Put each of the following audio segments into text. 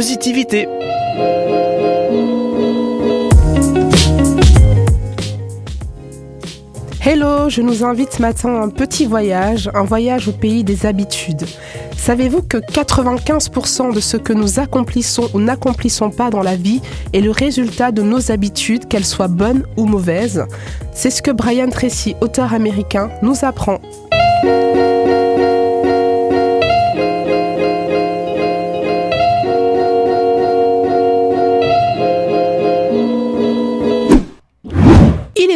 positivité. Hello, je nous invite matin à un petit voyage, un voyage au pays des habitudes. Savez-vous que 95% de ce que nous accomplissons ou n'accomplissons pas dans la vie est le résultat de nos habitudes, qu'elles soient bonnes ou mauvaises? C'est ce que Brian Tracy, auteur américain, nous apprend.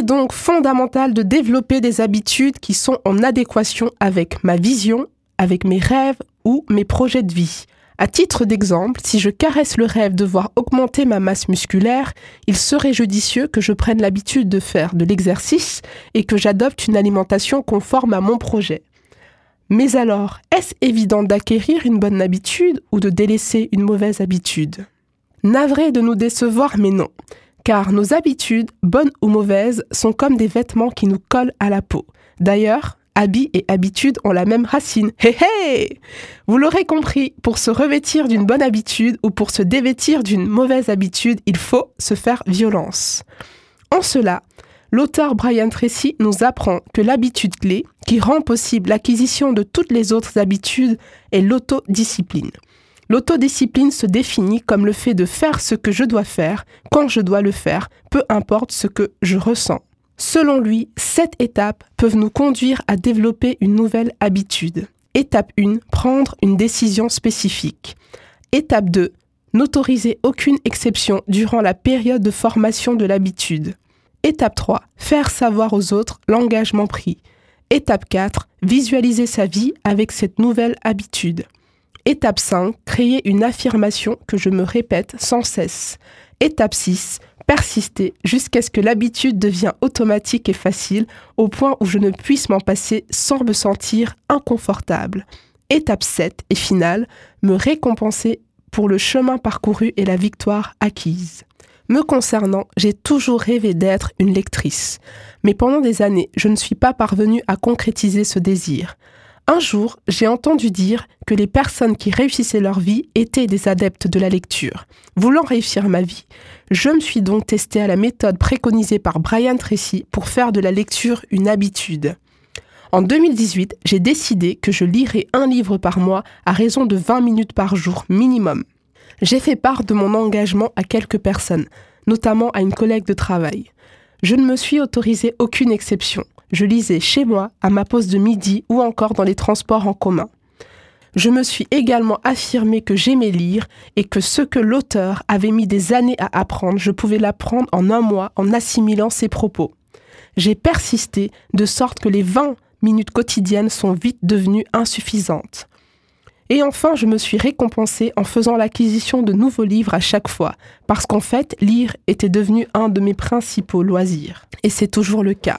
Donc fondamental de développer des habitudes qui sont en adéquation avec ma vision, avec mes rêves ou mes projets de vie. À titre d'exemple, si je caresse le rêve de voir augmenter ma masse musculaire, il serait judicieux que je prenne l'habitude de faire de l'exercice et que j'adopte une alimentation conforme à mon projet. Mais alors, est-ce évident d'acquérir une bonne habitude ou de délaisser une mauvaise habitude? Navré de nous décevoir, mais non car nos habitudes, bonnes ou mauvaises, sont comme des vêtements qui nous collent à la peau. D'ailleurs, habits et habitudes ont la même racine. Hé hé Vous l'aurez compris, pour se revêtir d'une bonne habitude ou pour se dévêtir d'une mauvaise habitude, il faut se faire violence. En cela, l'auteur Brian Tracy nous apprend que l'habitude clé, qui rend possible l'acquisition de toutes les autres habitudes, est l'autodiscipline. L'autodiscipline se définit comme le fait de faire ce que je dois faire quand je dois le faire, peu importe ce que je ressens. Selon lui, sept étapes peuvent nous conduire à développer une nouvelle habitude. Étape 1, prendre une décision spécifique. Étape 2, n'autoriser aucune exception durant la période de formation de l'habitude. Étape 3, faire savoir aux autres l'engagement pris. Étape 4, visualiser sa vie avec cette nouvelle habitude. Étape 5, créer une affirmation que je me répète sans cesse. Étape 6, persister jusqu'à ce que l'habitude devienne automatique et facile au point où je ne puisse m'en passer sans me sentir inconfortable. Étape 7 et finale, me récompenser pour le chemin parcouru et la victoire acquise. Me concernant, j'ai toujours rêvé d'être une lectrice. Mais pendant des années, je ne suis pas parvenue à concrétiser ce désir. Un jour, j'ai entendu dire que les personnes qui réussissaient leur vie étaient des adeptes de la lecture. Voulant réussir ma vie, je me suis donc testé à la méthode préconisée par Brian Tracy pour faire de la lecture une habitude. En 2018, j'ai décidé que je lirais un livre par mois à raison de 20 minutes par jour minimum. J'ai fait part de mon engagement à quelques personnes, notamment à une collègue de travail. Je ne me suis autorisé aucune exception. Je lisais chez moi, à ma pause de midi ou encore dans les transports en commun. Je me suis également affirmé que j'aimais lire et que ce que l'auteur avait mis des années à apprendre, je pouvais l'apprendre en un mois en assimilant ses propos. J'ai persisté de sorte que les 20 minutes quotidiennes sont vite devenues insuffisantes. Et enfin, je me suis récompensé en faisant l'acquisition de nouveaux livres à chaque fois, parce qu'en fait, lire était devenu un de mes principaux loisirs. Et c'est toujours le cas.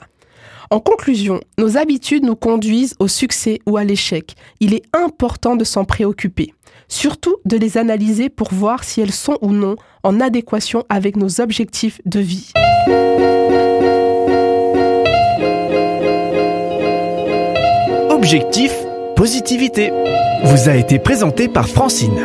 En conclusion, nos habitudes nous conduisent au succès ou à l'échec. Il est important de s'en préoccuper, surtout de les analyser pour voir si elles sont ou non en adéquation avec nos objectifs de vie. Objectif positivité vous a été présenté par Francine.